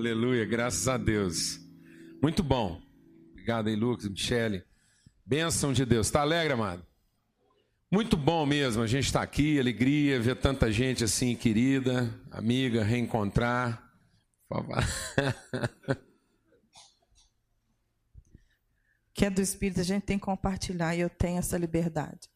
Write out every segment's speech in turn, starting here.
Aleluia, graças a Deus. Muito bom. Obrigado aí, Lucas, Michele. Bênção de Deus. Está alegre, amado? Muito bom mesmo. A gente está aqui, alegria, ver tanta gente assim, querida, amiga, reencontrar. que é do Espírito, a gente tem que compartilhar e eu tenho essa liberdade.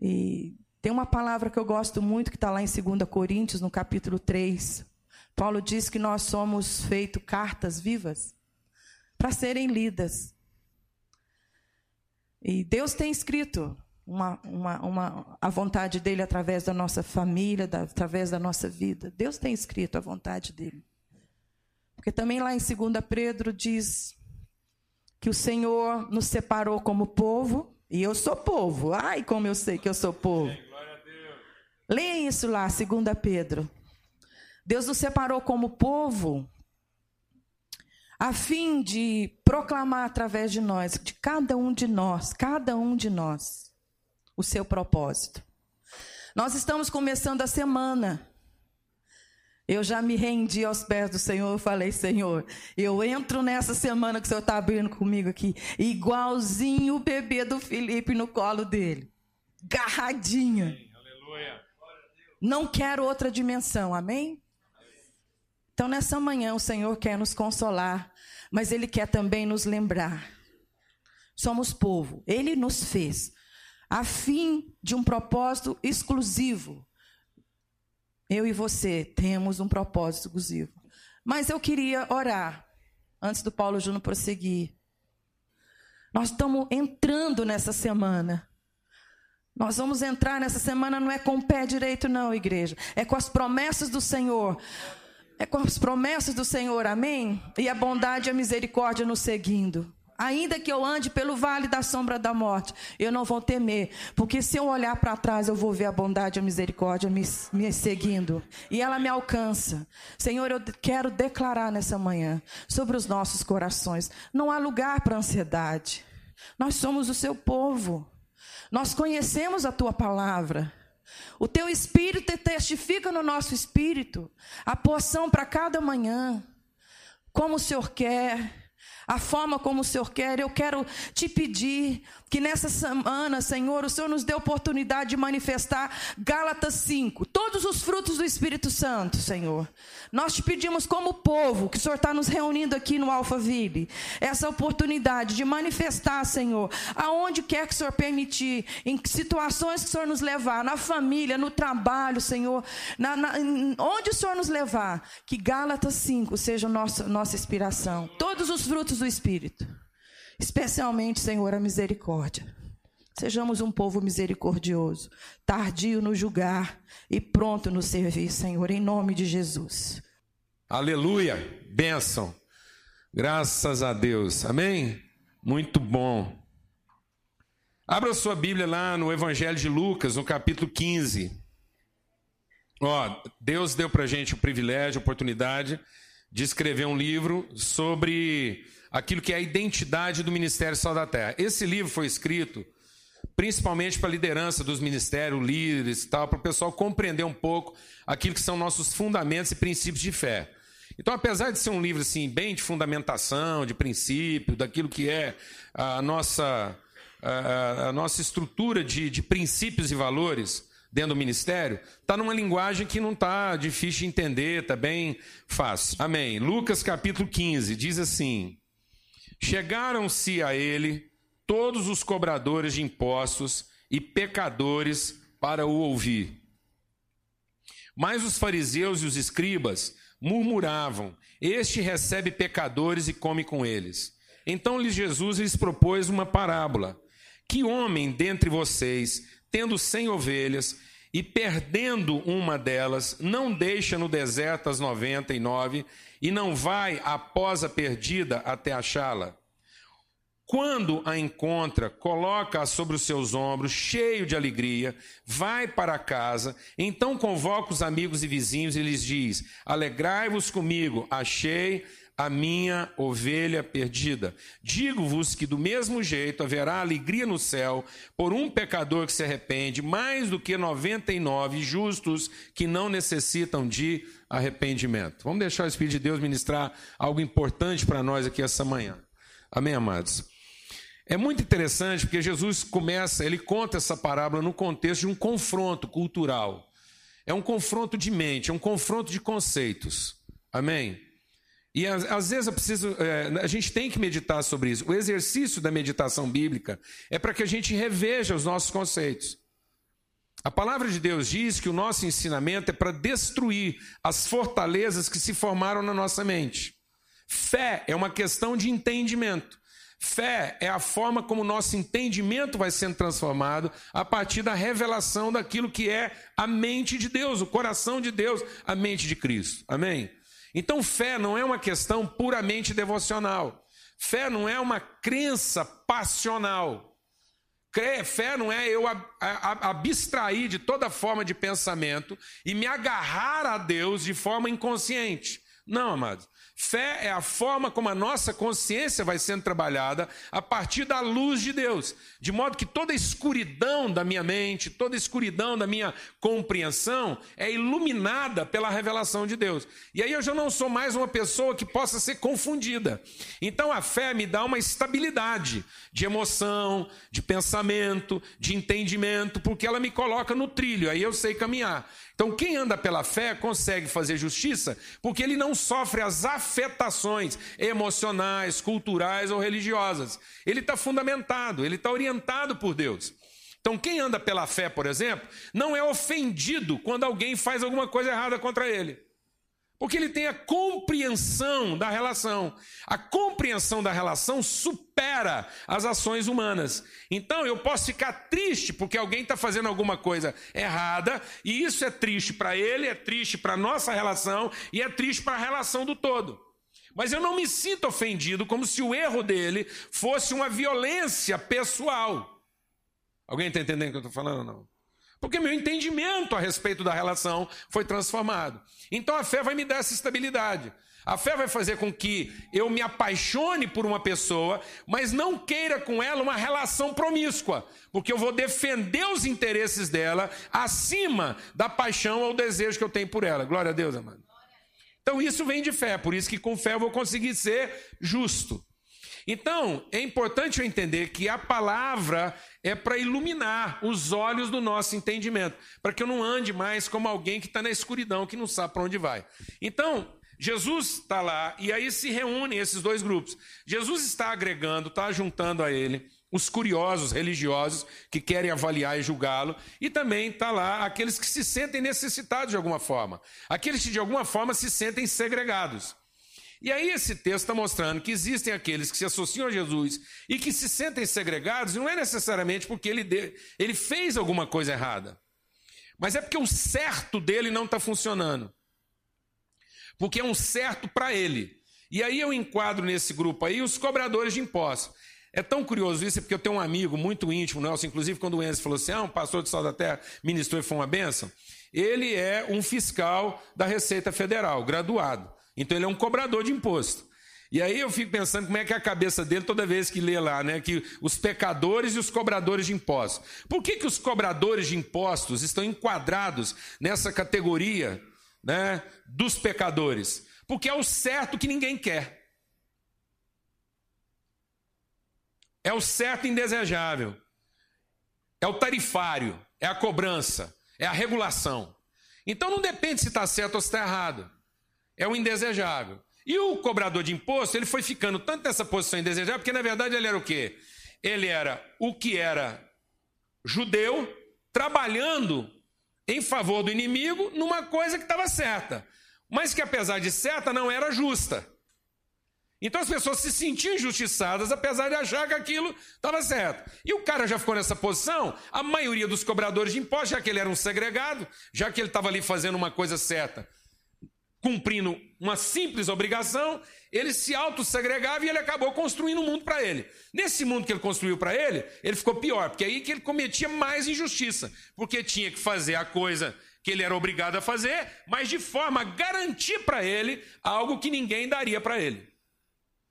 E tem uma palavra que eu gosto muito que está lá em 2 Coríntios, no capítulo 3. Paulo diz que nós somos feito cartas vivas para serem lidas. E Deus tem escrito uma, uma, uma, a vontade dele através da nossa família, da, através da nossa vida. Deus tem escrito a vontade dele. Porque também lá em 2 Pedro diz que o Senhor nos separou como povo, e eu sou povo. Ai, como eu sei que eu sou povo. Leia isso lá, 2 Pedro. Deus nos separou como povo a fim de proclamar através de nós, de cada um de nós, cada um de nós, o seu propósito. Nós estamos começando a semana. Eu já me rendi aos pés do Senhor, eu falei, Senhor, eu entro nessa semana que o Senhor está abrindo comigo aqui, igualzinho o bebê do Felipe no colo dele, garradinha. Não quero outra dimensão, amém? Então, nessa manhã, o Senhor quer nos consolar, mas Ele quer também nos lembrar. Somos povo, Ele nos fez, a fim de um propósito exclusivo. Eu e você temos um propósito exclusivo. Mas eu queria orar, antes do Paulo Júnior prosseguir. Nós estamos entrando nessa semana. Nós vamos entrar nessa semana não é com o pé direito, não, igreja. É com as promessas do Senhor é com as promessas do Senhor, amém? E a bondade e a misericórdia nos seguindo. Ainda que eu ande pelo vale da sombra da morte, eu não vou temer, porque se eu olhar para trás, eu vou ver a bondade e a misericórdia me, me seguindo, e ela me alcança. Senhor, eu quero declarar nessa manhã sobre os nossos corações: não há lugar para ansiedade. Nós somos o seu povo, nós conhecemos a tua palavra. O teu espírito testifica no nosso espírito a porção para cada manhã, como o Senhor quer, a forma como o Senhor quer. Eu quero te pedir que nessa semana, Senhor, o Senhor nos dê oportunidade de manifestar Gálatas 5, todos os frutos do Espírito Santo, Senhor. Nós te pedimos como povo, que o Senhor está nos reunindo aqui no Alphaville, essa oportunidade de manifestar, Senhor, aonde quer que o Senhor permitir, em situações que o Senhor nos levar, na família, no trabalho, Senhor, na, na, onde o Senhor nos levar, que Gálatas 5 seja nossa, nossa inspiração. Todos os frutos do Espírito. Especialmente, Senhor, a misericórdia. Sejamos um povo misericordioso, tardio no julgar e pronto no servir, Senhor, em nome de Jesus. Aleluia, bênção. Graças a Deus, amém? Muito bom. Abra sua Bíblia lá no Evangelho de Lucas, no capítulo 15. Ó, Deus deu para gente o privilégio, a oportunidade de escrever um livro sobre aquilo que é a identidade do Ministério Sal da Terra. Esse livro foi escrito principalmente para a liderança dos ministérios, líderes e tal, para o pessoal compreender um pouco aquilo que são nossos fundamentos e princípios de fé. Então, apesar de ser um livro assim bem de fundamentação, de princípio, daquilo que é a nossa, a, a nossa estrutura de, de princípios e valores dentro do ministério, está numa linguagem que não está difícil de entender, está bem fácil. Amém. Lucas capítulo 15 diz assim: Chegaram-se a ele todos os cobradores de impostos e pecadores para o ouvir. Mas os fariseus e os escribas murmuravam: Este recebe pecadores e come com eles. Então lhes Jesus lhes propôs uma parábola: Que homem dentre vocês, tendo cem ovelhas e perdendo uma delas, não deixa no deserto as noventa e nove e não vai após a perdida até achá-la. Quando a encontra, coloca-a sobre os seus ombros, cheio de alegria, vai para casa, então convoca os amigos e vizinhos e lhes diz: Alegrai-vos comigo, achei a minha ovelha perdida. Digo-vos que do mesmo jeito haverá alegria no céu por um pecador que se arrepende, mais do que 99 justos que não necessitam de arrependimento. Vamos deixar o Espírito de Deus ministrar algo importante para nós aqui essa manhã. Amém, amados? É muito interessante porque Jesus começa, ele conta essa parábola no contexto de um confronto cultural. É um confronto de mente, é um confronto de conceitos. Amém? E às, às vezes eu preciso, é, a gente tem que meditar sobre isso. O exercício da meditação bíblica é para que a gente reveja os nossos conceitos. A palavra de Deus diz que o nosso ensinamento é para destruir as fortalezas que se formaram na nossa mente. Fé é uma questão de entendimento. Fé é a forma como o nosso entendimento vai sendo transformado a partir da revelação daquilo que é a mente de Deus, o coração de Deus, a mente de Cristo. Amém? Então, fé não é uma questão puramente devocional. Fé não é uma crença passional. Fé não é eu abstrair de toda forma de pensamento e me agarrar a Deus de forma inconsciente. Não, amados. Fé é a forma como a nossa consciência vai sendo trabalhada a partir da luz de Deus, de modo que toda escuridão da minha mente, toda escuridão da minha compreensão é iluminada pela revelação de Deus. E aí eu já não sou mais uma pessoa que possa ser confundida. Então a fé me dá uma estabilidade de emoção, de pensamento, de entendimento, porque ela me coloca no trilho, aí eu sei caminhar. Então, quem anda pela fé consegue fazer justiça porque ele não sofre as afetações emocionais, culturais ou religiosas. Ele está fundamentado, ele está orientado por Deus. Então, quem anda pela fé, por exemplo, não é ofendido quando alguém faz alguma coisa errada contra ele. Porque ele tem a compreensão da relação. A compreensão da relação supera as ações humanas. Então eu posso ficar triste porque alguém está fazendo alguma coisa errada, e isso é triste para ele, é triste para a nossa relação e é triste para a relação do todo. Mas eu não me sinto ofendido como se o erro dele fosse uma violência pessoal. Alguém está entendendo o que eu estou falando ou não? Porque meu entendimento a respeito da relação foi transformado. Então a fé vai me dar essa estabilidade. A fé vai fazer com que eu me apaixone por uma pessoa, mas não queira com ela uma relação promíscua, porque eu vou defender os interesses dela acima da paixão ou desejo que eu tenho por ela. Glória a Deus, amado. Então isso vem de fé, por isso que com fé eu vou conseguir ser justo. Então, é importante eu entender que a palavra é para iluminar os olhos do nosso entendimento, para que eu não ande mais como alguém que está na escuridão, que não sabe para onde vai. Então, Jesus está lá e aí se reúnem esses dois grupos. Jesus está agregando, está juntando a ele os curiosos religiosos que querem avaliar e julgá-lo, e também está lá aqueles que se sentem necessitados de alguma forma, aqueles que de alguma forma se sentem segregados. E aí esse texto está mostrando que existem aqueles que se associam a Jesus e que se sentem segregados, não é necessariamente porque ele, de, ele fez alguma coisa errada, mas é porque o certo dele não está funcionando. Porque é um certo para ele. E aí eu enquadro nesse grupo aí os cobradores de impostos. É tão curioso isso, porque eu tenho um amigo muito íntimo, Nelson, inclusive quando o Enzo falou assim, ah, um pastor de Sal da Terra ministrou e foi uma benção. Ele é um fiscal da Receita Federal, graduado. Então ele é um cobrador de imposto. E aí eu fico pensando como é que é a cabeça dele toda vez que lê lá, né? Que os pecadores e os cobradores de impostos. Por que, que os cobradores de impostos estão enquadrados nessa categoria né, dos pecadores? Porque é o certo que ninguém quer. É o certo indesejável. É o tarifário, é a cobrança, é a regulação. Então não depende se está certo ou se está errado é o indesejável. E o cobrador de imposto, ele foi ficando tanto nessa posição indesejável, porque na verdade ele era o quê? Ele era o que era judeu, trabalhando em favor do inimigo numa coisa que estava certa, mas que apesar de certa não era justa. Então as pessoas se sentiam injustiçadas, apesar de achar que aquilo estava certo. E o cara já ficou nessa posição, a maioria dos cobradores de impostos, já que ele era um segregado, já que ele estava ali fazendo uma coisa certa, cumprindo uma simples obrigação, ele se autossegregava e ele acabou construindo um mundo para ele. Nesse mundo que ele construiu para ele, ele ficou pior, porque é aí que ele cometia mais injustiça, porque tinha que fazer a coisa que ele era obrigado a fazer, mas de forma a garantir para ele algo que ninguém daria para ele.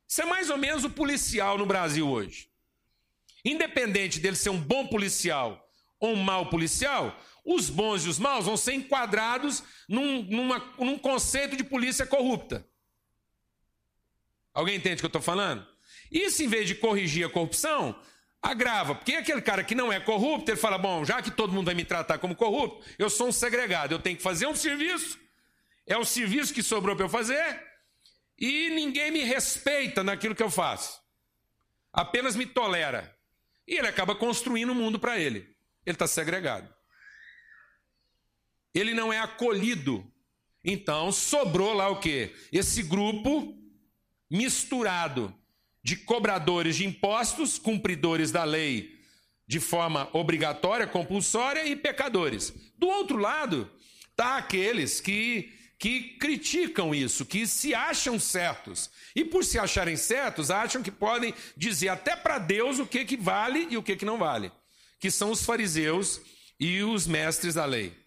Isso é mais ou menos o policial no Brasil hoje. Independente dele ser um bom policial ou um mau policial, os bons e os maus vão ser enquadrados num, numa, num conceito de polícia corrupta. Alguém entende o que eu estou falando? Isso, em vez de corrigir a corrupção, agrava. Porque aquele cara que não é corrupto, ele fala: bom, já que todo mundo vai me tratar como corrupto, eu sou um segregado, eu tenho que fazer um serviço, é o serviço que sobrou para eu fazer, e ninguém me respeita naquilo que eu faço, apenas me tolera. E ele acaba construindo um mundo para ele. Ele está segregado. Ele não é acolhido. Então sobrou lá o quê? Esse grupo misturado de cobradores de impostos, cumpridores da lei de forma obrigatória, compulsória e pecadores. Do outro lado, tá aqueles que que criticam isso, que se acham certos. E por se acharem certos, acham que podem dizer até para Deus o que que vale e o que que não vale, que são os fariseus e os mestres da lei.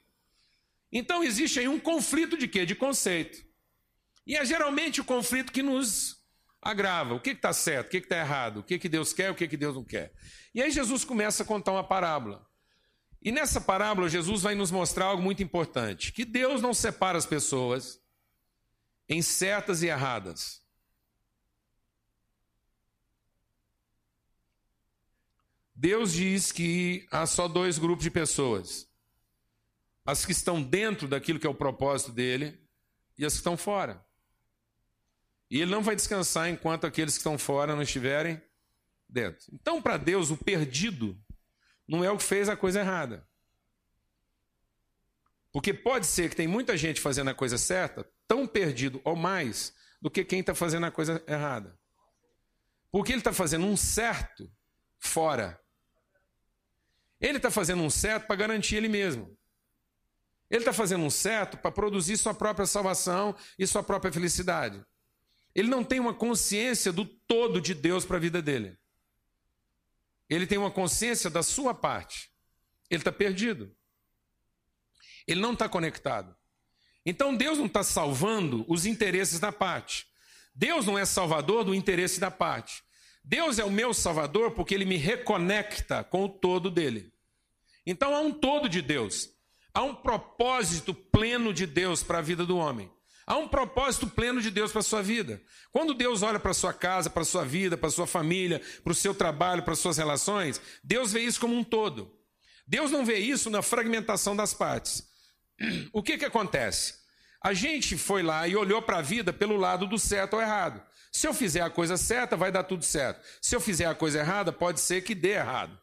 Então existe aí um conflito de quê? De conceito. E é geralmente o conflito que nos agrava. O que está certo, o que está errado, o que, que Deus quer, o que, que Deus não quer. E aí Jesus começa a contar uma parábola. E nessa parábola, Jesus vai nos mostrar algo muito importante: que Deus não separa as pessoas em certas e erradas. Deus diz que há só dois grupos de pessoas: as que estão dentro daquilo que é o propósito dele e as que estão fora. E ele não vai descansar enquanto aqueles que estão fora não estiverem dentro. Então, para Deus, o perdido não é o que fez a coisa errada. Porque pode ser que tem muita gente fazendo a coisa certa, tão perdido ou mais, do que quem está fazendo a coisa errada. Porque ele está fazendo um certo fora. Ele está fazendo um certo para garantir ele mesmo. Ele está fazendo um certo para produzir sua própria salvação e sua própria felicidade. Ele não tem uma consciência do todo de Deus para a vida dele. Ele tem uma consciência da sua parte. Ele está perdido. Ele não está conectado. Então Deus não está salvando os interesses da parte. Deus não é salvador do interesse da parte. Deus é o meu salvador porque ele me reconecta com o todo dele. Então há um todo de Deus. Há um propósito pleno de Deus para a vida do homem. Há um propósito pleno de Deus para a sua vida. Quando Deus olha para a sua casa, para a sua vida, para a sua família, para o seu trabalho, para as suas relações, Deus vê isso como um todo. Deus não vê isso na fragmentação das partes. O que, que acontece? A gente foi lá e olhou para a vida pelo lado do certo ou errado. Se eu fizer a coisa certa, vai dar tudo certo. Se eu fizer a coisa errada, pode ser que dê errado.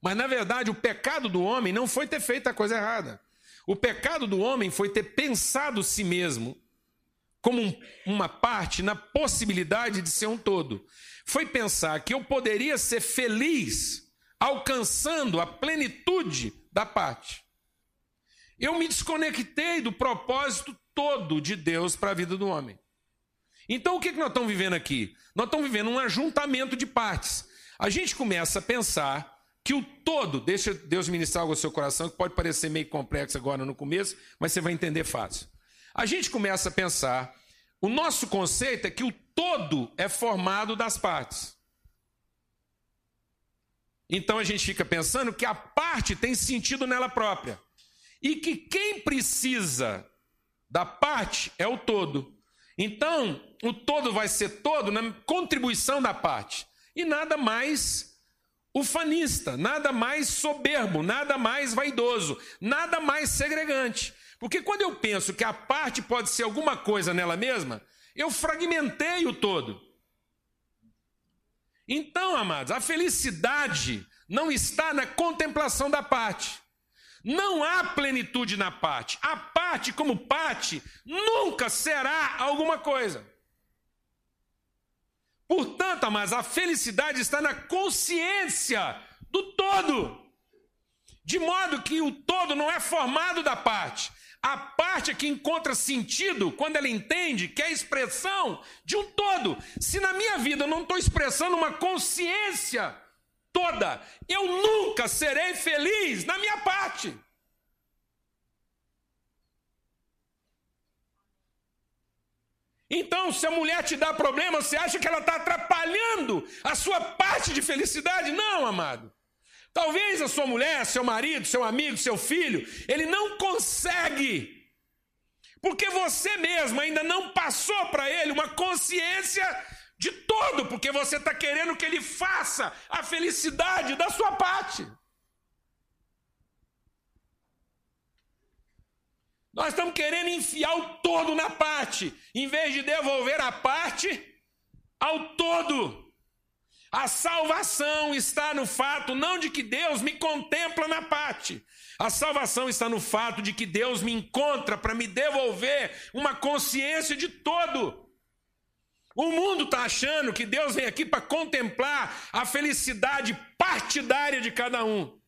Mas na verdade, o pecado do homem não foi ter feito a coisa errada. O pecado do homem foi ter pensado si mesmo como um, uma parte na possibilidade de ser um todo. Foi pensar que eu poderia ser feliz alcançando a plenitude da parte. Eu me desconectei do propósito todo de Deus para a vida do homem. Então o que, que nós estamos vivendo aqui? Nós estamos vivendo um ajuntamento de partes. A gente começa a pensar que o todo, deixa Deus ministrar algo ao seu coração, que pode parecer meio complexo agora no começo, mas você vai entender fácil. A gente começa a pensar, o nosso conceito é que o todo é formado das partes. Então a gente fica pensando que a parte tem sentido nela própria. E que quem precisa da parte é o todo. Então, o todo vai ser todo na contribuição da parte. E nada mais ufanista, nada mais soberbo, nada mais vaidoso, nada mais segregante. Porque quando eu penso que a parte pode ser alguma coisa nela mesma, eu fragmentei o todo. Então, amados, a felicidade não está na contemplação da parte. Não há plenitude na parte. A parte, como parte, nunca será alguma coisa. Portanto, mas a felicidade está na consciência do todo. De modo que o todo não é formado da parte. A parte é que encontra sentido quando ela entende que é a expressão de um todo. Se na minha vida eu não estou expressando uma consciência toda, eu nunca serei feliz na minha parte. Então, se a mulher te dá problema, você acha que ela está atrapalhando a sua parte de felicidade? Não, amado. Talvez a sua mulher, seu marido, seu amigo, seu filho, ele não consegue, porque você mesmo ainda não passou para ele uma consciência de todo, porque você está querendo que ele faça a felicidade da sua parte. Nós estamos querendo enfiar o todo na parte, em vez de devolver a parte ao todo. A salvação está no fato não de que Deus me contempla na parte. A salvação está no fato de que Deus me encontra para me devolver uma consciência de todo. O mundo está achando que Deus vem aqui para contemplar a felicidade partidária de cada um.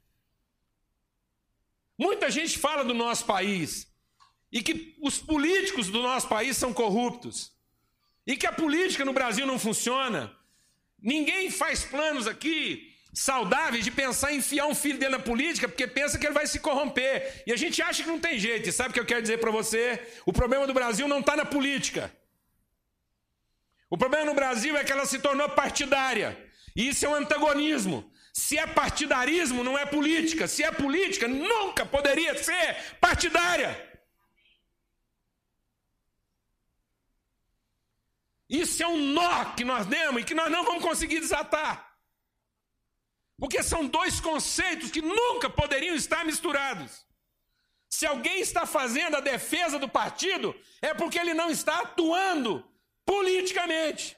Muita gente fala do nosso país e que os políticos do nosso país são corruptos e que a política no Brasil não funciona. Ninguém faz planos aqui saudáveis de pensar em enfiar um filho dentro da política porque pensa que ele vai se corromper. E a gente acha que não tem jeito. E sabe o que eu quero dizer para você? O problema do Brasil não está na política. O problema no Brasil é que ela se tornou partidária. E isso é um antagonismo. Se é partidarismo, não é política. Se é política, nunca poderia ser partidária. Isso é um nó que nós demos e que nós não vamos conseguir desatar. Porque são dois conceitos que nunca poderiam estar misturados. Se alguém está fazendo a defesa do partido, é porque ele não está atuando politicamente.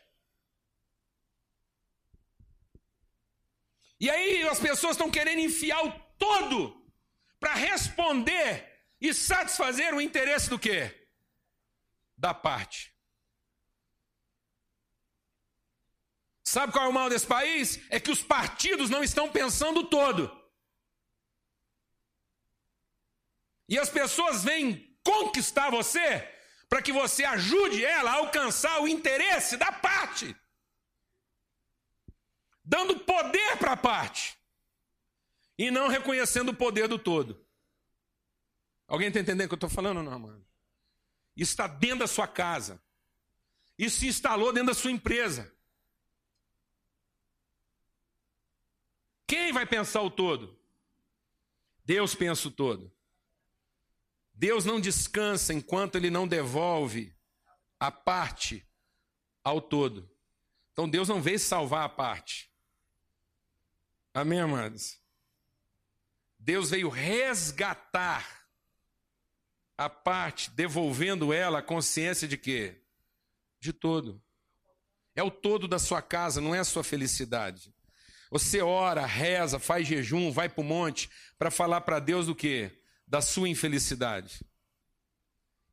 E aí as pessoas estão querendo enfiar o todo para responder e satisfazer o interesse do quê? Da parte. Sabe qual é o mal desse país? É que os partidos não estão pensando todo. E as pessoas vêm conquistar você para que você ajude ela a alcançar o interesse da parte. Dando poder para a parte. E não reconhecendo o poder do todo. Alguém está entendendo o que eu estou falando ou não, mano? Isso está dentro da sua casa. Isso se instalou dentro da sua empresa. Quem vai pensar o todo? Deus pensa o todo. Deus não descansa enquanto ele não devolve a parte ao todo. Então Deus não veio salvar a parte. Amém, amados? Deus veio resgatar a parte, devolvendo ela a consciência de quê? De todo. É o todo da sua casa, não é a sua felicidade. Você ora, reza, faz jejum, vai para o monte para falar para Deus do quê? Da sua infelicidade.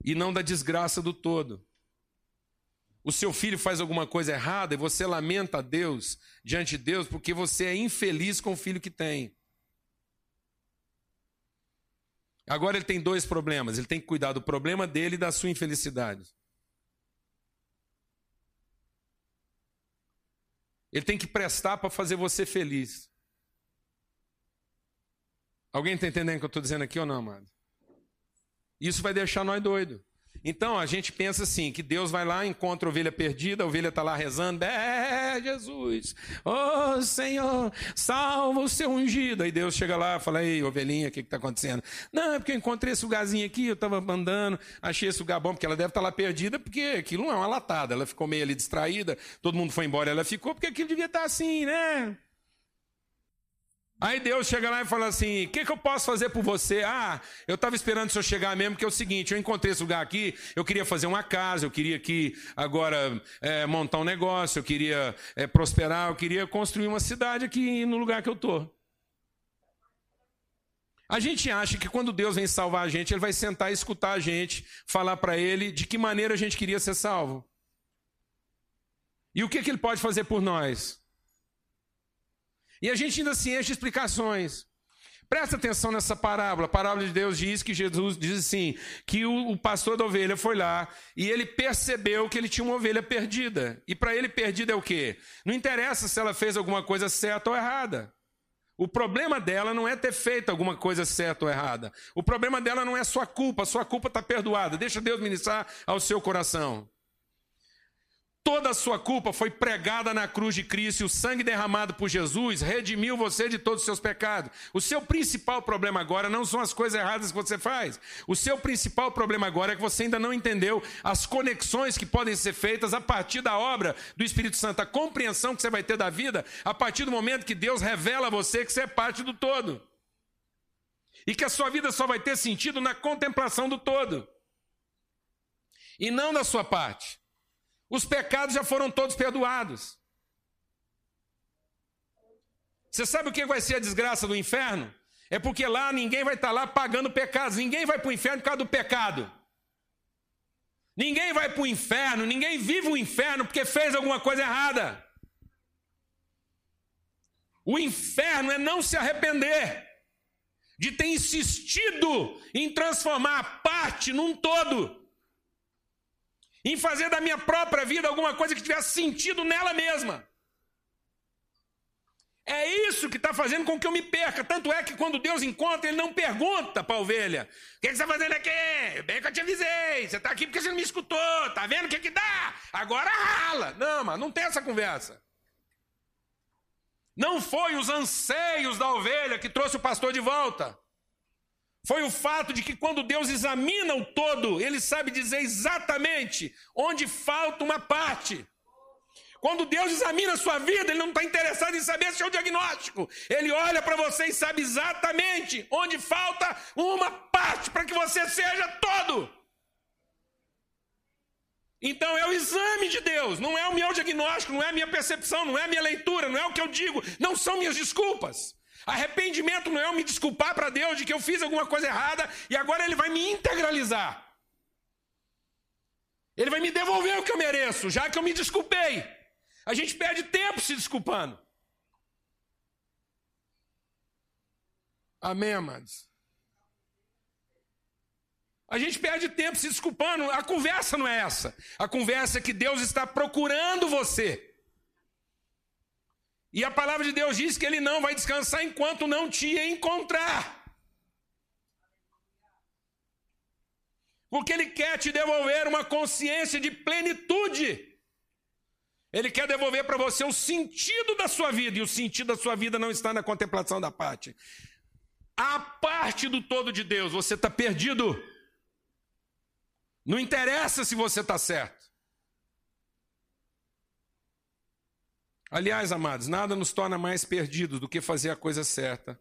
E não da desgraça do todo. O seu filho faz alguma coisa errada e você lamenta a Deus diante de Deus porque você é infeliz com o filho que tem. Agora ele tem dois problemas. Ele tem que cuidar do problema dele e da sua infelicidade. Ele tem que prestar para fazer você feliz. Alguém está entendendo o que eu estou dizendo aqui ou não, amado? Isso vai deixar nós doidos. Então a gente pensa assim: que Deus vai lá, encontra a ovelha perdida, a ovelha está lá rezando, é Jesus, oh Senhor, salva o seu ungido. Aí Deus chega lá fala: Ei, ovelhinha, o que está acontecendo? Não, é porque eu encontrei esse lugarzinho aqui, eu estava andando, achei esse lugar bom, porque ela deve estar tá lá perdida, porque aquilo não é uma latada, ela ficou meio ali distraída, todo mundo foi embora, ela ficou, porque aquilo devia estar tá assim, né? Aí Deus chega lá e fala assim: o que, que eu posso fazer por você? Ah, eu estava esperando o senhor chegar mesmo, que é o seguinte: eu encontrei esse lugar aqui, eu queria fazer uma casa, eu queria aqui agora é, montar um negócio, eu queria é, prosperar, eu queria construir uma cidade aqui no lugar que eu estou. A gente acha que quando Deus vem salvar a gente, Ele vai sentar e escutar a gente, falar para Ele de que maneira a gente queria ser salvo. E o que, que Ele pode fazer por nós? E a gente ainda se enche de explicações. Presta atenção nessa parábola. A parábola de Deus diz que Jesus diz assim: que o, o, pastor da ovelha foi lá e ele percebeu que ele tinha uma ovelha perdida. E para ele, perdida é o quê? Não interessa se ela fez alguma coisa certa ou errada. O problema dela não é ter feito alguma coisa certa ou errada. O problema dela não é sua culpa. Sua culpa está perdoada. Deixa Deus ministrar ao seu coração. Toda a sua culpa foi pregada na cruz de Cristo e o sangue derramado por Jesus redimiu você de todos os seus pecados. O seu principal problema agora não são as coisas erradas que você faz. O seu principal problema agora é que você ainda não entendeu as conexões que podem ser feitas a partir da obra do Espírito Santo, a compreensão que você vai ter da vida a partir do momento que Deus revela a você que você é parte do todo. E que a sua vida só vai ter sentido na contemplação do todo. E não na sua parte. Os pecados já foram todos perdoados. Você sabe o que vai ser a desgraça do inferno? É porque lá ninguém vai estar lá pagando pecados, ninguém vai para o inferno por causa do pecado. Ninguém vai para o inferno, ninguém vive o inferno porque fez alguma coisa errada. O inferno é não se arrepender de ter insistido em transformar a parte num todo em fazer da minha própria vida alguma coisa que tivesse sentido nela mesma. É isso que está fazendo com que eu me perca. Tanto é que quando Deus encontra, Ele não pergunta para a ovelha: O que, você está fazendo aqui? Bem que eu te avisei. Você está aqui porque você não me escutou. Está vendo o que, que dá? Agora rala. Não, mas não tem essa conversa. Não foi os anseios da ovelha que trouxe o pastor de volta foi o fato de que quando Deus examina o todo, ele sabe dizer exatamente onde falta uma parte. Quando Deus examina a sua vida, Ele não está interessado em saber se o diagnóstico. Ele olha para você e sabe exatamente onde falta uma parte para que você seja todo. Então é o exame de Deus, não é o meu diagnóstico, não é a minha percepção, não é a minha leitura, não é o que eu digo, não são minhas desculpas. Arrependimento não é eu me desculpar para Deus de que eu fiz alguma coisa errada e agora Ele vai me integralizar. Ele vai me devolver o que eu mereço, já que eu me desculpei. A gente perde tempo se desculpando. Amém, amados? A gente perde tempo se desculpando. A conversa não é essa. A conversa é que Deus está procurando você. E a palavra de Deus diz que ele não vai descansar enquanto não te encontrar. Porque ele quer te devolver uma consciência de plenitude. Ele quer devolver para você o sentido da sua vida, e o sentido da sua vida não está na contemplação da parte. A parte do todo de Deus, você está perdido. Não interessa se você está certo. Aliás, amados, nada nos torna mais perdidos do que fazer a coisa certa,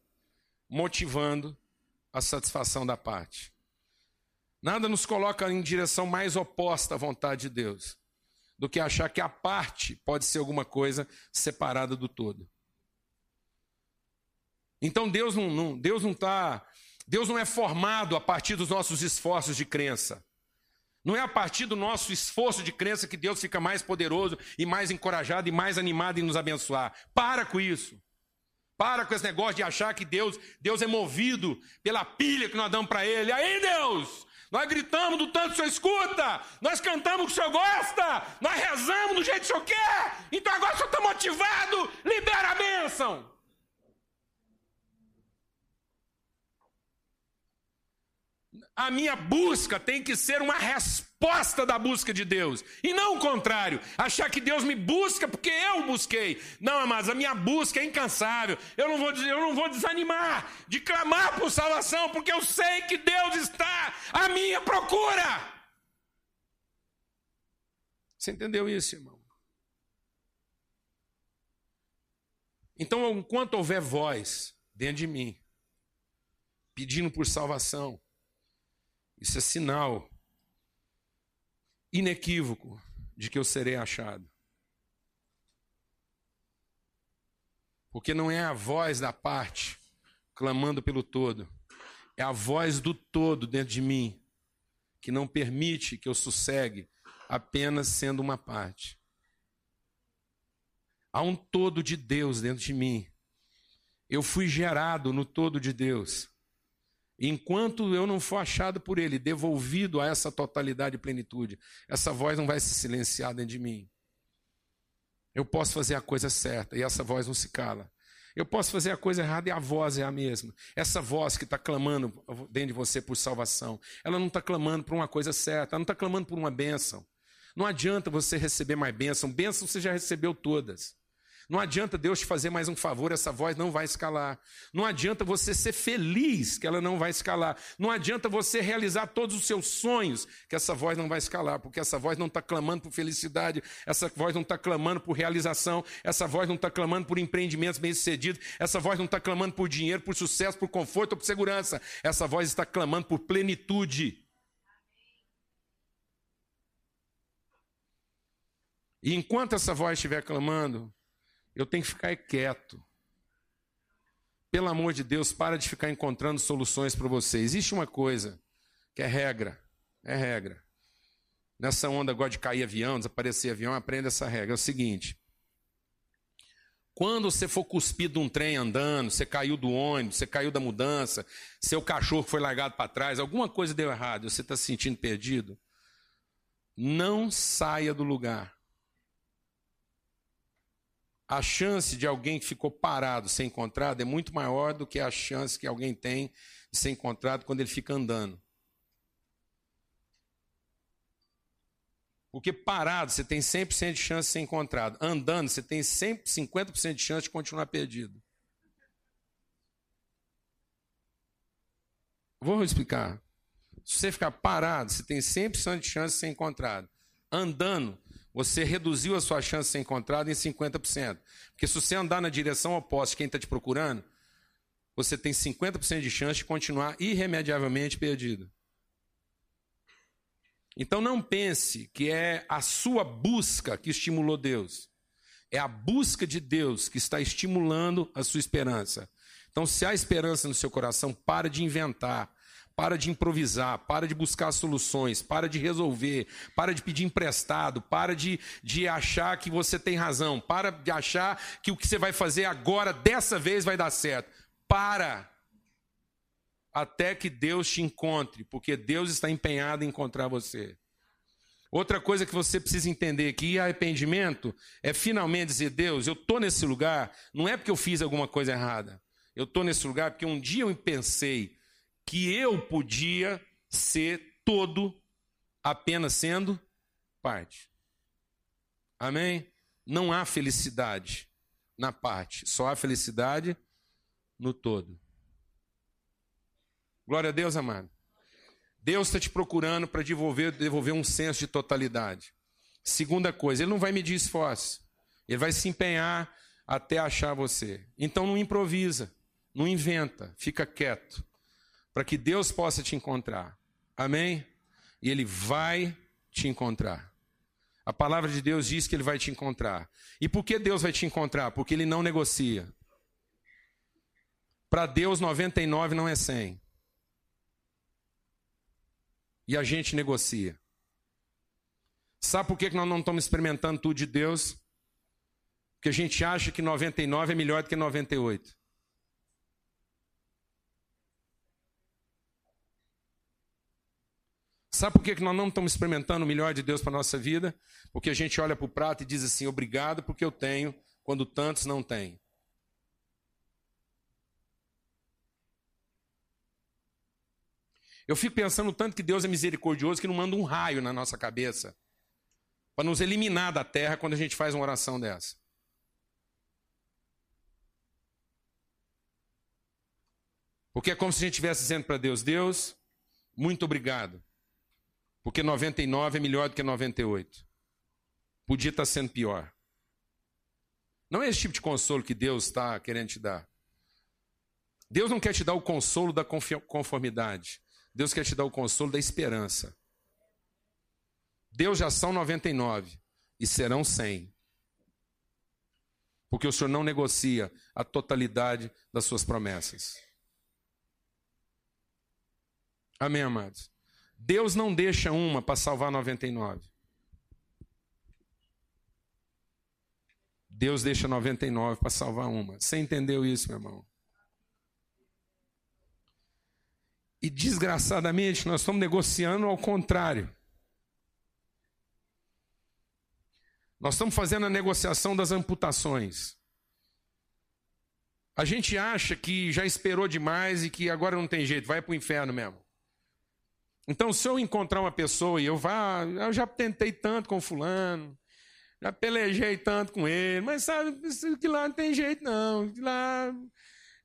motivando a satisfação da parte. Nada nos coloca em direção mais oposta à vontade de Deus do que achar que a parte pode ser alguma coisa separada do todo. Então Deus não, não Deus não está, Deus não é formado a partir dos nossos esforços de crença. Não é a partir do nosso esforço de crença que Deus fica mais poderoso e mais encorajado e mais animado em nos abençoar. Para com isso. Para com esse negócio de achar que Deus, Deus é movido pela pilha que nós damos para Ele. Aí, Deus, nós gritamos do tanto que o Senhor escuta, nós cantamos o que o Senhor gosta, nós rezamos do jeito que o Senhor quer, então agora o Senhor está motivado, libera a bênção. A minha busca tem que ser uma resposta da busca de Deus. E não o contrário, achar que Deus me busca porque eu busquei. Não, amados, a minha busca é incansável. Eu não vou, eu não vou desanimar de clamar por salvação, porque eu sei que Deus está à minha procura. Você entendeu isso, irmão? Então, enquanto houver voz dentro de mim, pedindo por salvação, isso é sinal inequívoco de que eu serei achado. Porque não é a voz da parte clamando pelo todo, é a voz do todo dentro de mim que não permite que eu sossegue apenas sendo uma parte. Há um todo de Deus dentro de mim. Eu fui gerado no todo de Deus. Enquanto eu não for achado por Ele, devolvido a essa totalidade e plenitude, essa voz não vai se silenciar dentro de mim. Eu posso fazer a coisa certa e essa voz não se cala. Eu posso fazer a coisa errada e a voz é a mesma. Essa voz que está clamando dentro de você por salvação, ela não está clamando por uma coisa certa, ela não está clamando por uma bênção, Não adianta você receber mais bênção. Bênção você já recebeu todas. Não adianta Deus te fazer mais um favor, essa voz não vai escalar. Não adianta você ser feliz, que ela não vai escalar. Não adianta você realizar todos os seus sonhos, que essa voz não vai escalar, porque essa voz não está clamando por felicidade, essa voz não está clamando por realização, essa voz não está clamando por empreendimentos bem-sucedidos, essa voz não está clamando por dinheiro, por sucesso, por conforto ou por segurança. Essa voz está clamando por plenitude. E enquanto essa voz estiver clamando, eu tenho que ficar quieto. Pelo amor de Deus, para de ficar encontrando soluções para você. Existe uma coisa que é regra, é regra. Nessa onda agora de cair avião, desaparecer avião, aprenda essa regra. É o seguinte: quando você for cuspido de um trem andando, você caiu do ônibus, você caiu da mudança, seu cachorro foi largado para trás, alguma coisa deu errado, você está se sentindo perdido, não saia do lugar a chance de alguém que ficou parado ser encontrado é muito maior do que a chance que alguém tem de ser encontrado quando ele fica andando. Porque parado você tem 100% de chance de ser encontrado. Andando você tem 50% de chance de continuar perdido. Vou explicar. Se você ficar parado, você tem 100% de chance de ser encontrado. Andando, você reduziu a sua chance de ser encontrado em 50%. Porque se você andar na direção oposta de quem está te procurando, você tem 50% de chance de continuar irremediavelmente perdido. Então não pense que é a sua busca que estimulou Deus. É a busca de Deus que está estimulando a sua esperança. Então, se há esperança no seu coração, para de inventar, para de improvisar, para de buscar soluções, para de resolver, para de pedir emprestado, para de, de achar que você tem razão, para de achar que o que você vai fazer agora, dessa vez, vai dar certo. Para! Até que Deus te encontre, porque Deus está empenhado em encontrar você. Outra coisa que você precisa entender que arrependimento é finalmente dizer: Deus, eu estou nesse lugar, não é porque eu fiz alguma coisa errada. Eu estou nesse lugar porque um dia eu pensei, que eu podia ser todo apenas sendo parte. Amém? Não há felicidade na parte, só há felicidade no todo. Glória a Deus, amado. Deus está te procurando para devolver, devolver um senso de totalidade. Segunda coisa, Ele não vai medir esforço. Ele vai se empenhar até achar você. Então não improvisa, não inventa, fica quieto para que Deus possa te encontrar. Amém? E Ele vai te encontrar. A palavra de Deus diz que Ele vai te encontrar. E por que Deus vai te encontrar? Porque Ele não negocia. Para Deus, 99 não é 100. E a gente negocia. Sabe por que nós não estamos experimentando tudo de Deus? Porque a gente acha que 99 é melhor do que 98. Sabe por que nós não estamos experimentando o melhor de Deus para a nossa vida? Porque a gente olha para o prato e diz assim: obrigado porque eu tenho, quando tantos não têm. Eu fico pensando tanto que Deus é misericordioso que não manda um raio na nossa cabeça para nos eliminar da terra quando a gente faz uma oração dessa. Porque é como se a gente estivesse dizendo para Deus: Deus, muito obrigado porque 99 é melhor do que 98. Podia estar sendo pior. Não é esse tipo de consolo que Deus está querendo te dar. Deus não quer te dar o consolo da conformidade. Deus quer te dar o consolo da esperança. Deus já são 99 e serão 100. Porque o Senhor não negocia a totalidade das suas promessas. Amém, amados? Deus não deixa uma para salvar 99. Deus deixa 99 para salvar uma. Você entendeu isso, meu irmão? E desgraçadamente, nós estamos negociando ao contrário. Nós estamos fazendo a negociação das amputações. A gente acha que já esperou demais e que agora não tem jeito, vai para o inferno mesmo. Então, se eu encontrar uma pessoa e eu vá, eu já tentei tanto com fulano, já pelejei tanto com ele, mas sabe que lá não tem jeito não, que lá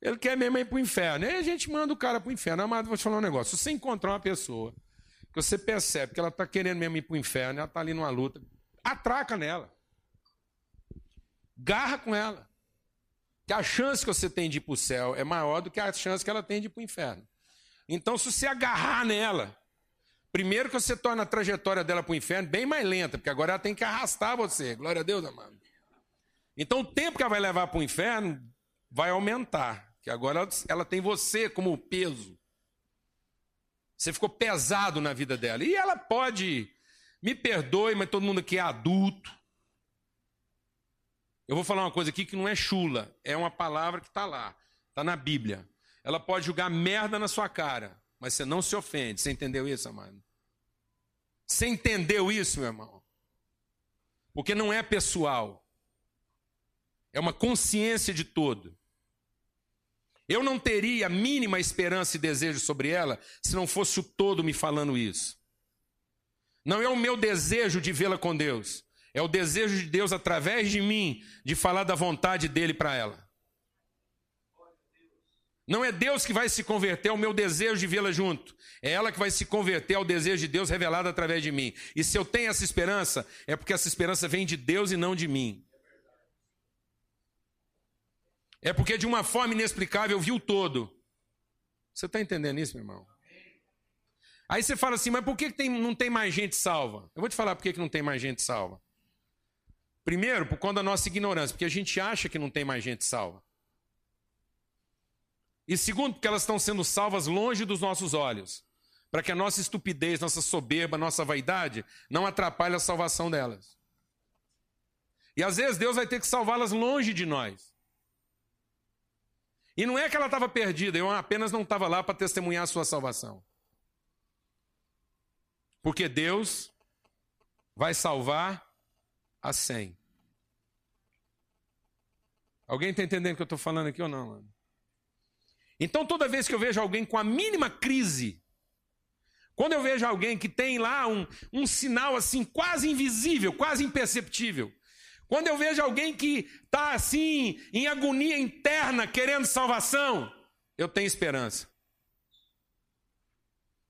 ele quer mesmo ir para o inferno. Aí a gente manda o cara para o inferno. Amado, vou te falar um negócio. Se você encontrar uma pessoa que você percebe que ela está querendo mesmo ir para o inferno, ela está ali numa luta, atraca nela. Garra com ela. Que a chance que você tem de ir para o céu é maior do que a chance que ela tem de ir para o inferno. Então, se você agarrar nela, primeiro que você torna a trajetória dela para o inferno bem mais lenta, porque agora ela tem que arrastar você. Glória a Deus, amado. Então, o tempo que ela vai levar para o inferno vai aumentar, que agora ela tem você como peso. Você ficou pesado na vida dela. E ela pode, me perdoe, mas todo mundo aqui é adulto. Eu vou falar uma coisa aqui que não é chula, é uma palavra que está lá, está na Bíblia. Ela pode jogar merda na sua cara, mas você não se ofende. Você entendeu isso, amado? Você entendeu isso, meu irmão? Porque não é pessoal, é uma consciência de todo. Eu não teria a mínima esperança e desejo sobre ela se não fosse o todo me falando isso. Não é o meu desejo de vê-la com Deus, é o desejo de Deus através de mim de falar da vontade dele para ela. Não é Deus que vai se converter ao meu desejo de vê-la junto. É ela que vai se converter ao desejo de Deus revelado através de mim. E se eu tenho essa esperança, é porque essa esperança vem de Deus e não de mim. É porque de uma forma inexplicável eu vi o todo. Você está entendendo isso, meu irmão? Aí você fala assim, mas por que tem, não tem mais gente salva? Eu vou te falar por que não tem mais gente salva. Primeiro, por conta da nossa ignorância, porque a gente acha que não tem mais gente salva. E segundo, porque elas estão sendo salvas longe dos nossos olhos, para que a nossa estupidez, nossa soberba, nossa vaidade não atrapalhe a salvação delas. E às vezes Deus vai ter que salvá-las longe de nós. E não é que ela estava perdida, eu apenas não estava lá para testemunhar a sua salvação. Porque Deus vai salvar a 100. Alguém está entendendo o que eu estou falando aqui ou não, mano? Então, toda vez que eu vejo alguém com a mínima crise, quando eu vejo alguém que tem lá um, um sinal assim quase invisível, quase imperceptível, quando eu vejo alguém que está assim, em agonia interna, querendo salvação, eu tenho esperança.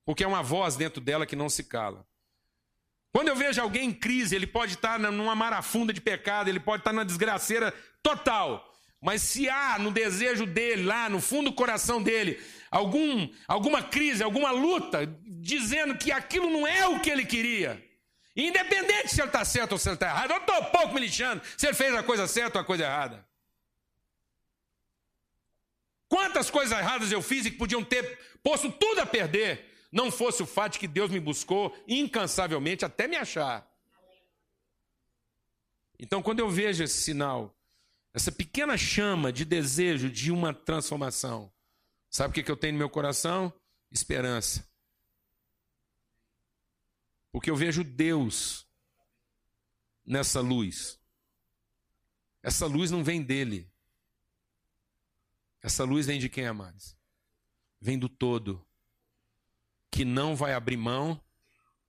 Porque é uma voz dentro dela que não se cala. Quando eu vejo alguém em crise, ele pode estar numa marafunda de pecado, ele pode estar numa desgraceira total. Mas se há no desejo dele, lá no fundo do coração dele, algum, alguma crise, alguma luta, dizendo que aquilo não é o que ele queria, independente se ele está certo ou se ele está errado, eu estou pouco me lixando se ele fez a coisa certa ou a coisa errada. Quantas coisas erradas eu fiz e que podiam ter posto tudo a perder, não fosse o fato de que Deus me buscou incansavelmente até me achar. Então, quando eu vejo esse sinal, essa pequena chama de desejo de uma transformação. Sabe o que eu tenho no meu coração? Esperança. Porque eu vejo Deus nessa luz. Essa luz não vem dele. Essa luz vem de quem, amados? Vem do todo. Que não vai abrir mão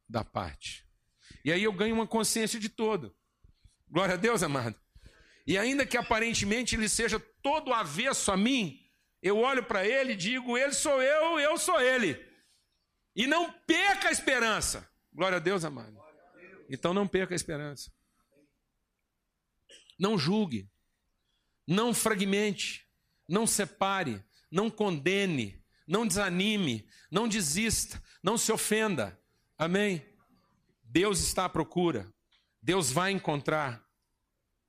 da parte. E aí eu ganho uma consciência de todo. Glória a Deus, amado. E ainda que aparentemente ele seja todo avesso a mim, eu olho para ele e digo: Ele sou eu, eu sou ele. E não perca a esperança. Glória a Deus, amado. Então não perca a esperança. Não julgue. Não fragmente. Não separe. Não condene. Não desanime. Não desista. Não se ofenda. Amém? Deus está à procura. Deus vai encontrar.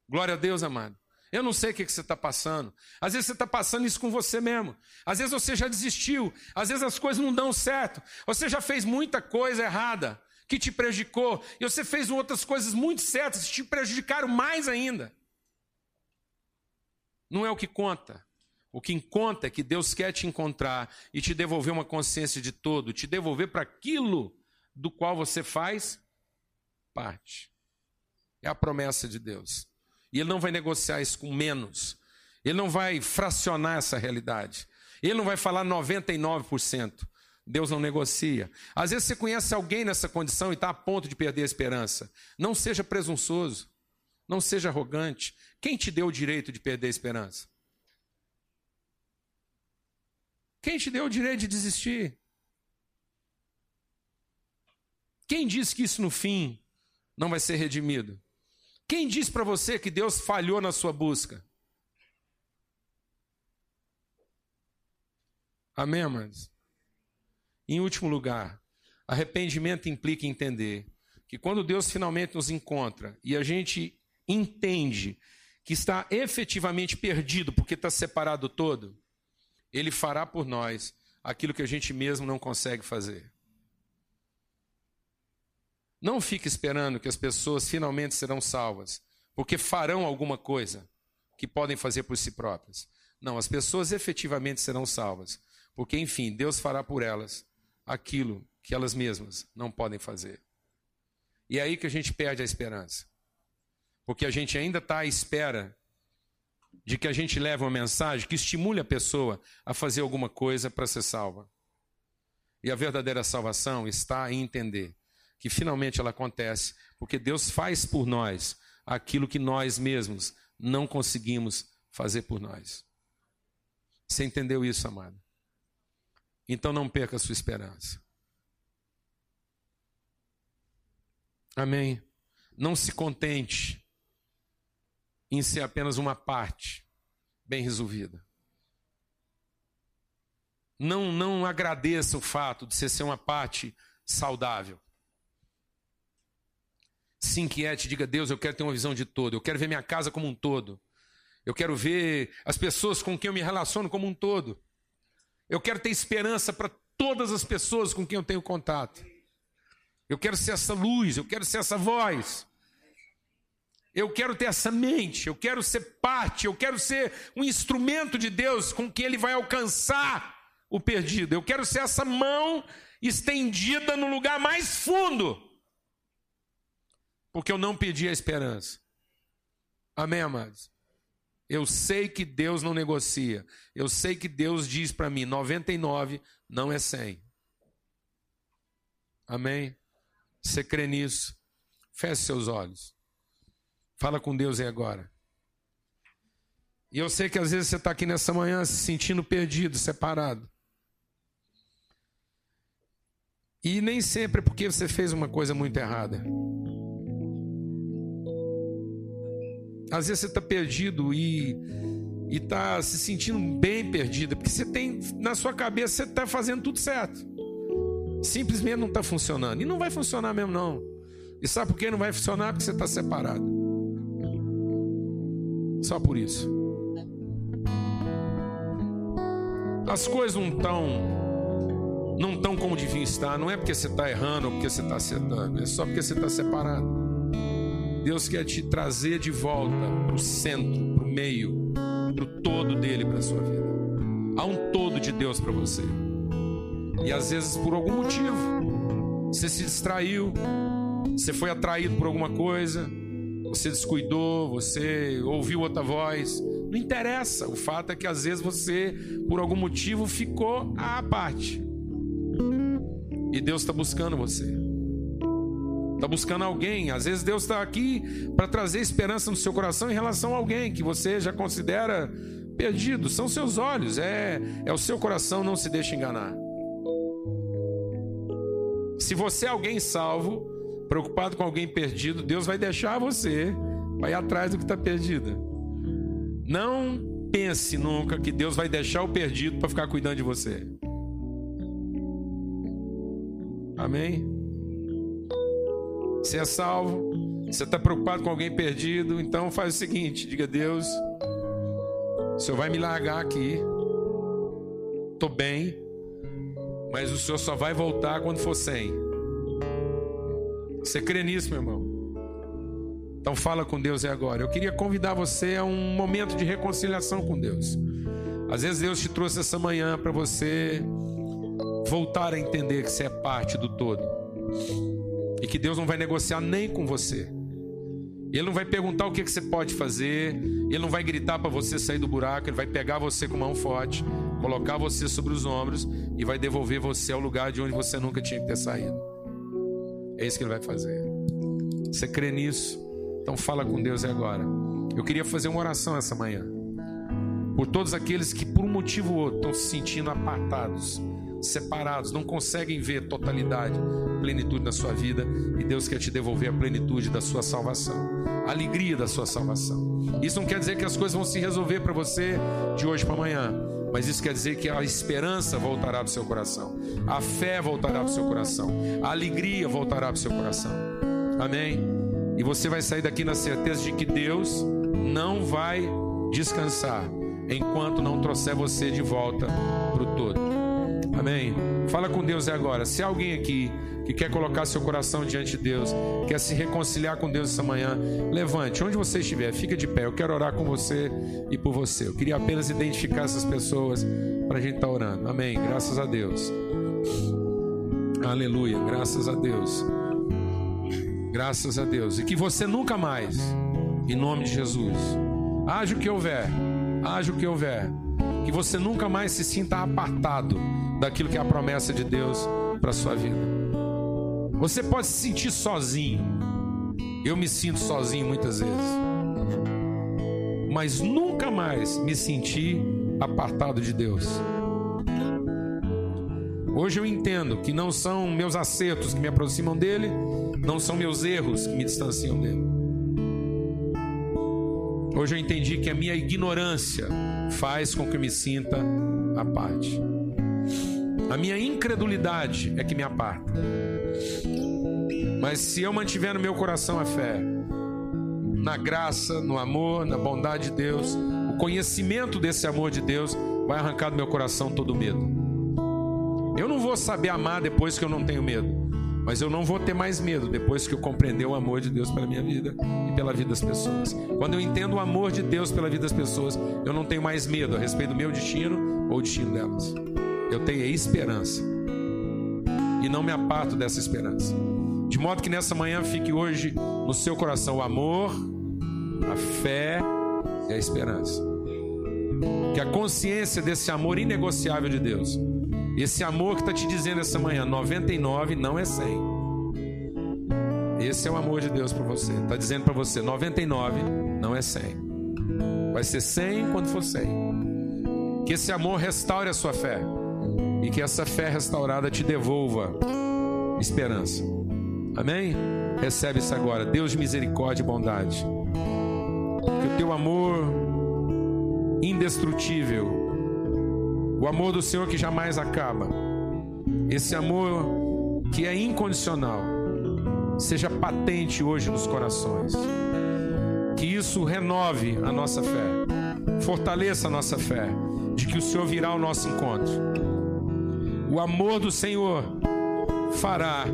Glória a Deus, amado. Eu não sei o que, você está passando. Às vezes você está passando isso com você mesmo. Às vezes você já desistiu. Às vezes as coisas não dão certo. Você já fez muita coisa errada que te prejudicou. E você fez outras coisas muito certas que te prejudicaram mais ainda. Não é o que conta. O que conta é que Deus quer te encontrar e te devolver uma consciência de todo, te devolver para aquilo do qual você faz parte. É a promessa de Deus. E ele não vai negociar isso com menos. Ele não vai fracionar essa realidade. Ele não vai falar 99%. Deus não negocia. Às vezes você conhece alguém nessa condição e está a ponto de perder a esperança. Não seja presunçoso. Não seja arrogante. Quem te deu o direito de perder a esperança? Quem te deu o direito de desistir? Quem disse que isso no fim não vai ser redimido? Quem disse para você que Deus falhou na sua busca? Amém, amados? Em último lugar, arrependimento implica entender que quando Deus finalmente nos encontra e a gente entende que está efetivamente perdido porque está separado todo, Ele fará por nós aquilo que a gente mesmo não consegue fazer. Não fique esperando que as pessoas finalmente serão salvas, porque farão alguma coisa que podem fazer por si próprias. Não, as pessoas efetivamente serão salvas, porque, enfim, Deus fará por elas aquilo que elas mesmas não podem fazer. E é aí que a gente perde a esperança. Porque a gente ainda está à espera de que a gente leve uma mensagem que estimule a pessoa a fazer alguma coisa para ser salva. E a verdadeira salvação está em entender que finalmente ela acontece porque Deus faz por nós aquilo que nós mesmos não conseguimos fazer por nós. Você entendeu isso, amado? Então não perca a sua esperança. Amém. Não se contente em ser apenas uma parte bem resolvida. Não, não agradeça o fato de você ser uma parte saudável. Se inquiete, diga: Deus, eu quero ter uma visão de todo, eu quero ver minha casa como um todo, eu quero ver as pessoas com quem eu me relaciono como um todo, eu quero ter esperança para todas as pessoas com quem eu tenho contato. Eu quero ser essa luz, eu quero ser essa voz. Eu quero ter essa mente, eu quero ser parte, eu quero ser um instrumento de Deus com que Ele vai alcançar o perdido. Eu quero ser essa mão estendida no lugar mais fundo, porque eu não pedi a esperança. Amém, amados? Eu sei que Deus não negocia. Eu sei que Deus diz para mim: 99 não é 100. Amém? Você crê nisso? Feche seus olhos. Fala com Deus aí agora. E eu sei que às vezes você está aqui nessa manhã se sentindo perdido, separado. E nem sempre é porque você fez uma coisa muito errada. Às vezes você está perdido e está se sentindo bem perdido, porque você tem na sua cabeça você está fazendo tudo certo. Simplesmente não está funcionando. E não vai funcionar mesmo, não. E sabe por que não vai funcionar? Porque você está separado. Só por isso. As coisas não estão não tão como deviam estar. Não é porque você está errando ou porque você está acertando. É só porque você está separado. Deus quer te trazer de volta para o centro, para o meio, para o todo dele para a sua vida. Há um todo de Deus para você. E às vezes por algum motivo você se distraiu, você foi atraído por alguma coisa, você descuidou, você ouviu outra voz. Não interessa. O fato é que às vezes você, por algum motivo, ficou à parte. E Deus está buscando você. Está buscando alguém. Às vezes Deus está aqui para trazer esperança no seu coração em relação a alguém que você já considera perdido. São seus olhos, é, é o seu coração, não se deixe enganar. Se você é alguém salvo, preocupado com alguém perdido, Deus vai deixar você, vai atrás do que está perdido. Não pense nunca que Deus vai deixar o perdido para ficar cuidando de você. Amém? Você é salvo, você está preocupado com alguém perdido, então faz o seguinte: diga Deus, o Senhor vai me largar aqui, estou bem, mas o Senhor só vai voltar quando for sem. Você crê nisso, meu irmão? Então fala com Deus aí agora. Eu queria convidar você a um momento de reconciliação com Deus. Às vezes Deus te trouxe essa manhã para você voltar a entender que você é parte do todo. E que Deus não vai negociar nem com você. Ele não vai perguntar o que, você pode fazer. Ele não vai gritar para você sair do buraco. Ele vai pegar você com mão forte, colocar você sobre os ombros e vai devolver você ao lugar de onde você nunca tinha que ter saído. É isso que ele vai fazer. Você crê nisso? Então fala com Deus agora. Eu queria fazer uma oração essa manhã. Por todos aqueles que por um motivo ou outro estão se sentindo apartados, separados, não conseguem ver totalidade, plenitude na sua vida, e Deus quer te devolver a plenitude da sua salvação, a alegria da sua salvação. Isso não quer dizer que as coisas vão se resolver para você de hoje para amanhã, mas isso quer dizer que a esperança voltará para o seu coração, a fé voltará para o seu coração, a alegria voltará para o seu coração. Amém? E você vai sair daqui na certeza de que Deus não vai descansar enquanto não trouxer você de volta para o todo. Amém? Fala com Deus agora. Se alguém aqui que quer colocar seu coração diante de Deus, quer se reconciliar com Deus essa manhã, levante, onde você estiver, fica de pé. Eu quero orar com você e por você. Eu queria apenas identificar essas pessoas para a gente estar tá orando. Amém. Graças a Deus. Aleluia. Graças a Deus. Graças a Deus. E que você nunca mais, em nome de Jesus, haja o que houver, haja o que houver, que você nunca mais se sinta apartado daquilo que é a promessa de Deus para sua vida. Você pode se sentir sozinho. Eu me sinto sozinho muitas vezes. Mas nunca mais me senti apartado de Deus. Hoje eu entendo que não são meus acertos que me aproximam dele, não são meus erros que me distanciam dele. Hoje eu entendi que a minha ignorância faz com que eu me sinta à parte. A minha incredulidade é que me aparta. Mas se eu mantiver no meu coração a fé, na graça, no amor, na bondade de Deus, o conhecimento desse amor de Deus vai arrancar do meu coração todo medo. Eu não vou saber amar depois que eu não tenho medo, mas eu não vou ter mais medo depois que eu compreender o amor de Deus pela minha vida e pela vida das pessoas. Quando eu entendo o amor de Deus pela vida das pessoas, eu não tenho mais medo a respeito do meu destino ou destino delas. Eu tenho esperança e não me aparto dessa esperança. De modo que nessa manhã fique hoje no seu coração o amor, a fé e a esperança. Que a consciência desse amor inegociável de Deus esse amor que está te dizendo essa manhã, 99 não é 100. Esse é o amor de Deus para você. Está dizendo para você, 99 não é 100. Vai ser 100 quando for 100. Que esse amor restaure a sua fé. E que essa fé restaurada te devolva esperança. Amém? Recebe isso agora. Deus de misericórdia e bondade. Que o teu amor indestrutível o amor do Senhor que jamais acaba. Esse amor que é incondicional. Seja patente hoje nos corações. Que isso renove a nossa fé. Fortaleça a nossa fé. De que o Senhor virá ao nosso encontro. O amor do Senhor fará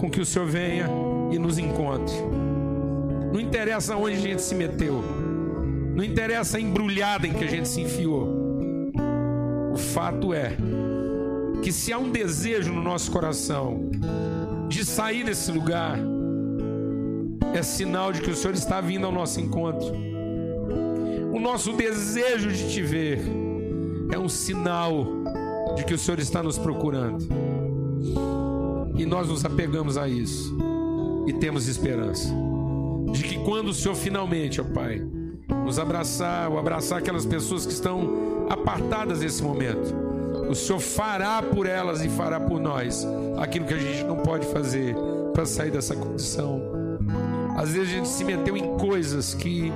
com que o Senhor venha e nos encontre. Não interessa onde a gente se meteu. Não interessa a embrulhada em que a gente se enfiou o fato é que se há um desejo no nosso coração de sair desse lugar, é sinal de que o Senhor está vindo ao nosso encontro. O nosso desejo de te ver é um sinal de que o Senhor está nos procurando. E nós nos apegamos a isso e temos esperança de que quando o Senhor finalmente, ó Pai, nos abraçar, ou abraçar aquelas pessoas que estão apartadas nesse momento. O Senhor fará por elas e fará por nós aquilo que a gente não pode fazer para sair dessa condição. Às vezes a gente se meteu em coisas que,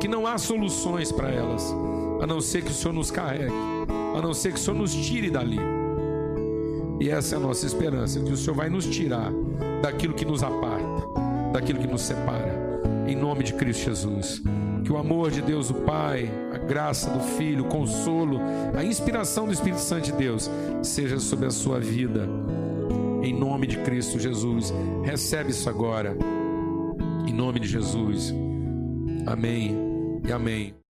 que não há soluções para elas, a não ser que o Senhor nos carregue, a não ser que o Senhor nos tire dali. E essa é a nossa esperança, que o Senhor vai nos tirar daquilo que nos aparta, daquilo que nos separa. Em nome de Cristo Jesus. Que o amor de Deus, o Pai, a graça do Filho, o consolo, a inspiração do Espírito Santo de Deus seja sobre a sua vida. Em nome de Cristo Jesus. Recebe isso agora. Em nome de Jesus. Amém e amém.